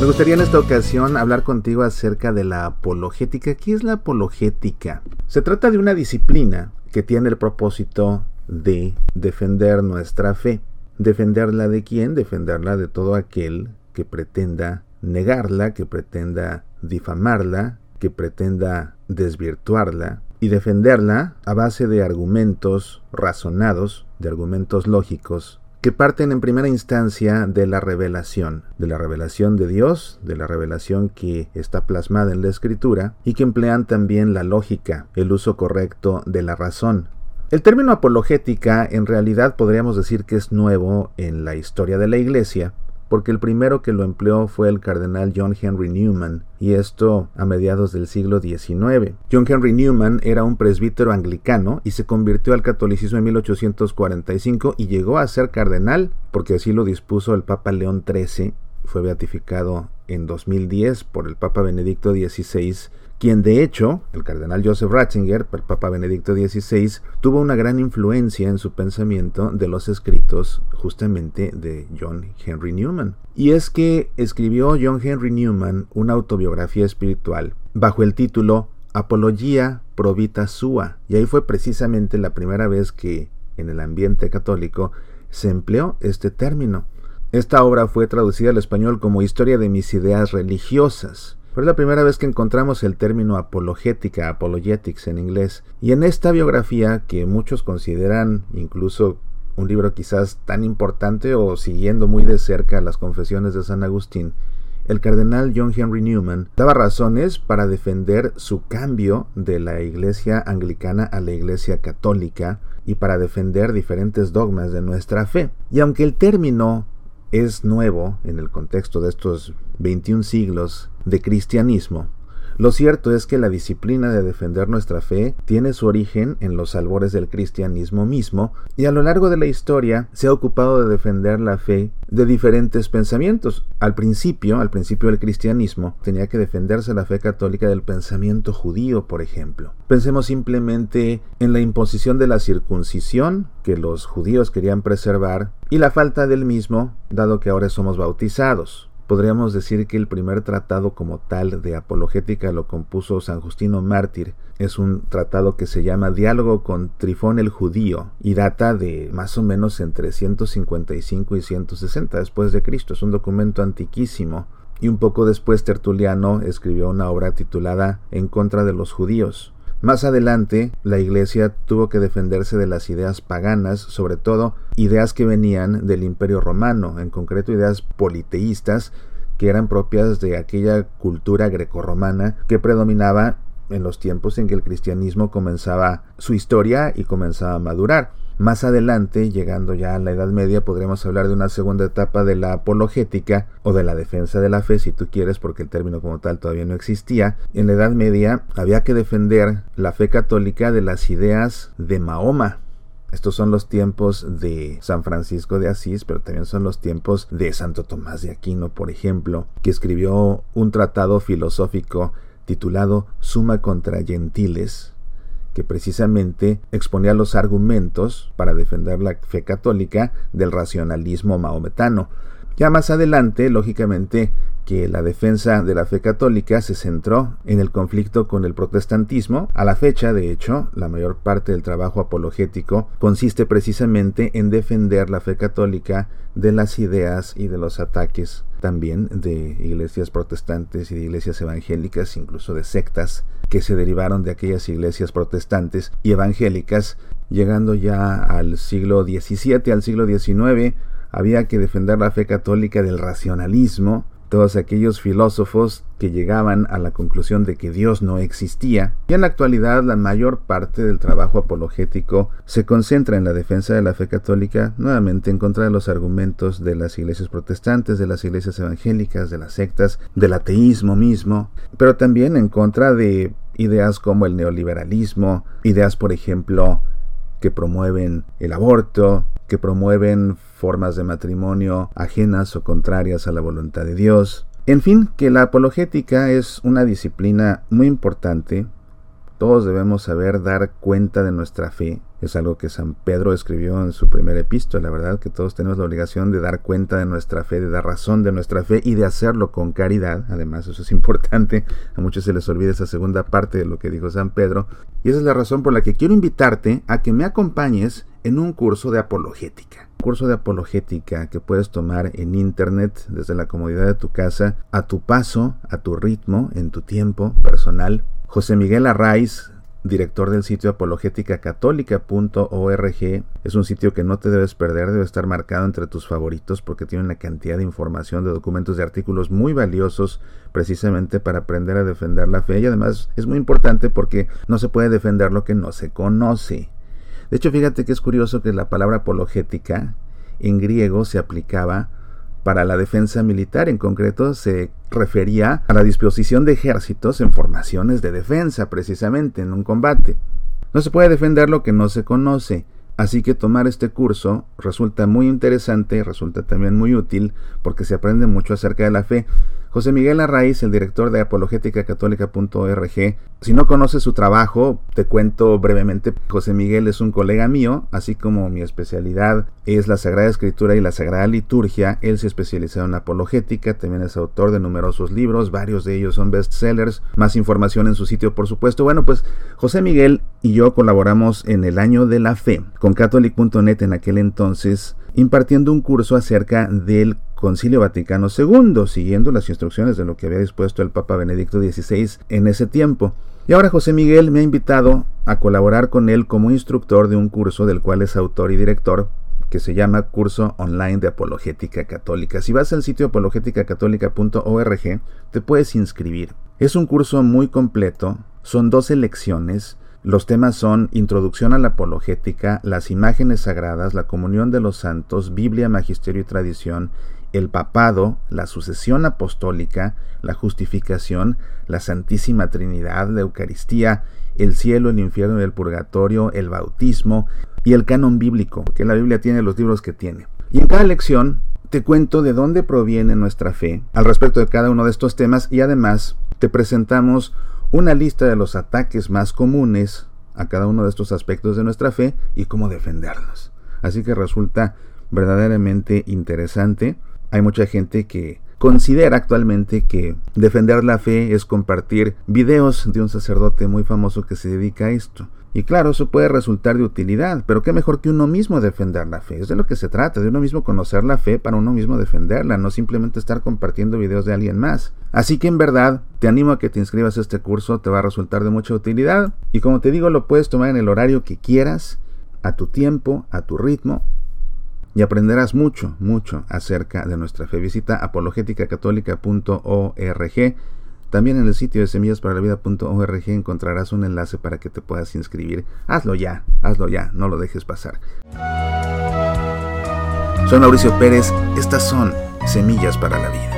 Me gustaría en esta ocasión hablar contigo acerca de la apologética. ¿Qué es la apologética? Se trata de una disciplina que tiene el propósito de defender nuestra fe. ¿Defenderla de quién? Defenderla de todo aquel que pretenda negarla, que pretenda difamarla, que pretenda desvirtuarla y defenderla a base de argumentos razonados, de argumentos lógicos, que parten en primera instancia de la revelación, de la revelación de Dios, de la revelación que está plasmada en la escritura y que emplean también la lógica, el uso correcto de la razón. El término apologética en realidad podríamos decir que es nuevo en la historia de la Iglesia, porque el primero que lo empleó fue el cardenal John Henry Newman, y esto a mediados del siglo XIX. John Henry Newman era un presbítero anglicano y se convirtió al catolicismo en 1845 y llegó a ser cardenal, porque así lo dispuso el Papa León XIII, fue beatificado en 2010 por el Papa Benedicto XVI quien de hecho, el cardenal Joseph Ratzinger, el Papa Benedicto XVI, tuvo una gran influencia en su pensamiento de los escritos justamente de John Henry Newman. Y es que escribió John Henry Newman una autobiografía espiritual bajo el título Apología Provita Sua, y ahí fue precisamente la primera vez que en el ambiente católico se empleó este término. Esta obra fue traducida al español como Historia de mis ideas religiosas es la primera vez que encontramos el término apologética, apologetics en inglés. Y en esta biografía, que muchos consideran incluso un libro quizás tan importante o siguiendo muy de cerca las confesiones de San Agustín, el cardenal John Henry Newman daba razones para defender su cambio de la iglesia anglicana a la iglesia católica y para defender diferentes dogmas de nuestra fe. Y aunque el término es nuevo en el contexto de estos 21 siglos de cristianismo, lo cierto es que la disciplina de defender nuestra fe tiene su origen en los albores del cristianismo mismo y a lo largo de la historia se ha ocupado de defender la fe de diferentes pensamientos. Al principio, al principio del cristianismo, tenía que defenderse la fe católica del pensamiento judío, por ejemplo. Pensemos simplemente en la imposición de la circuncisión que los judíos querían preservar y la falta del mismo, dado que ahora somos bautizados. Podríamos decir que el primer tratado como tal de apologética lo compuso San Justino Mártir. Es un tratado que se llama Diálogo con Trifón el Judío y data de más o menos entre 155 y 160 después de Cristo. Es un documento antiquísimo. Y un poco después Tertuliano escribió una obra titulada En contra de los judíos. Más adelante, la Iglesia tuvo que defenderse de las ideas paganas, sobre todo ideas que venían del Imperio Romano, en concreto ideas politeístas que eran propias de aquella cultura grecorromana que predominaba en los tiempos en que el cristianismo comenzaba su historia y comenzaba a madurar. Más adelante, llegando ya a la Edad Media, podremos hablar de una segunda etapa de la apologética o de la defensa de la fe, si tú quieres, porque el término como tal todavía no existía. En la Edad Media había que defender la fe católica de las ideas de Mahoma, estos son los tiempos de San Francisco de Asís, pero también son los tiempos de Santo Tomás de Aquino, por ejemplo, que escribió un tratado filosófico titulado Suma contra Gentiles, que precisamente exponía los argumentos para defender la fe católica del racionalismo maometano. Ya más adelante, lógicamente, que la defensa de la fe católica se centró en el conflicto con el protestantismo. A la fecha, de hecho, la mayor parte del trabajo apologético consiste precisamente en defender la fe católica de las ideas y de los ataques también de iglesias protestantes y de iglesias evangélicas, incluso de sectas que se derivaron de aquellas iglesias protestantes y evangélicas, llegando ya al siglo XVII, al siglo XIX, había que defender la fe católica del racionalismo, todos aquellos filósofos que llegaban a la conclusión de que Dios no existía, y en la actualidad la mayor parte del trabajo apologético se concentra en la defensa de la fe católica, nuevamente en contra de los argumentos de las iglesias protestantes, de las iglesias evangélicas, de las sectas, del ateísmo mismo, pero también en contra de ideas como el neoliberalismo, ideas por ejemplo que promueven el aborto, que promueven formas de matrimonio ajenas o contrarias a la voluntad de Dios. En fin, que la apologética es una disciplina muy importante Todos debemos saber dar cuenta de nuestra fe. Es algo que San Pedro escribió en su primer epístola, la verdad que todos tenemos la obligación de dar cuenta de nuestra fe, de dar razón de nuestra fe y de hacerlo con caridad. Además, eso es importante. A muchos se les olvida esa segunda parte de lo que dijo San Pedro. Y esa es la razón por la que quiero invitarte a que me acompañes en un curso de apologética. curso de apologética que puedes tomar en internet desde la comodidad de tu casa, a tu paso, a tu ritmo, en tu tiempo personal. José Miguel Arraiz, director del sitio apologéticacatólica.org. Es un sitio que no te debes perder, debe estar marcado entre tus favoritos porque tiene una cantidad de información, de documentos, de artículos muy valiosos precisamente para aprender a defender la fe y además es muy importante porque no se puede defender lo que no se conoce. De hecho, fíjate que es curioso que la palabra apologética en griego se aplicaba para la defensa militar, en concreto se refería a la disposición de ejércitos en formaciones de defensa, precisamente en un combate. No se puede defender lo que no se conoce, así que tomar este curso resulta muy interesante, resulta también muy útil, porque se aprende mucho acerca de la fe. José Miguel Arraiz, el director de apologéticacatólica.org. Si no conoces su trabajo, te cuento brevemente. José Miguel es un colega mío, así como mi especialidad es la Sagrada Escritura y la Sagrada Liturgia. Él se especializó en apologética, también es autor de numerosos libros, varios de ellos son bestsellers. Más información en su sitio, por supuesto. Bueno, pues José Miguel y yo colaboramos en el año de la fe con catholic.net en aquel entonces impartiendo un curso acerca del Concilio Vaticano II, siguiendo las instrucciones de lo que había dispuesto el Papa Benedicto XVI en ese tiempo. Y ahora José Miguel me ha invitado a colaborar con él como instructor de un curso del cual es autor y director, que se llama Curso Online de Apologética Católica. Si vas al sitio apologéticacatólica.org, te puedes inscribir. Es un curso muy completo, son 12 lecciones, los temas son Introducción a la Apologética, las imágenes sagradas, la comunión de los santos, Biblia, Magisterio y Tradición, el papado, la sucesión apostólica, la justificación, la Santísima Trinidad, la Eucaristía, el cielo, el infierno y el purgatorio, el bautismo y el canon bíblico, que la Biblia tiene los libros que tiene. Y en cada lección te cuento de dónde proviene nuestra fe al respecto de cada uno de estos temas y además te presentamos una lista de los ataques más comunes a cada uno de estos aspectos de nuestra fe y cómo defenderlos. Así que resulta verdaderamente interesante. Hay mucha gente que considera actualmente que defender la fe es compartir videos de un sacerdote muy famoso que se dedica a esto. Y claro, eso puede resultar de utilidad, pero qué mejor que uno mismo defender la fe. Es de lo que se trata, de uno mismo conocer la fe para uno mismo defenderla, no simplemente estar compartiendo videos de alguien más. Así que en verdad, te animo a que te inscribas a este curso, te va a resultar de mucha utilidad. Y como te digo, lo puedes tomar en el horario que quieras, a tu tiempo, a tu ritmo, y aprenderás mucho, mucho acerca de nuestra fe. Visita apologéticacatólica.org también en el sitio de semillasparalavida.org encontrarás un enlace para que te puedas inscribir. Hazlo ya, hazlo ya, no lo dejes pasar. Soy Mauricio Pérez, estas son Semillas para la Vida.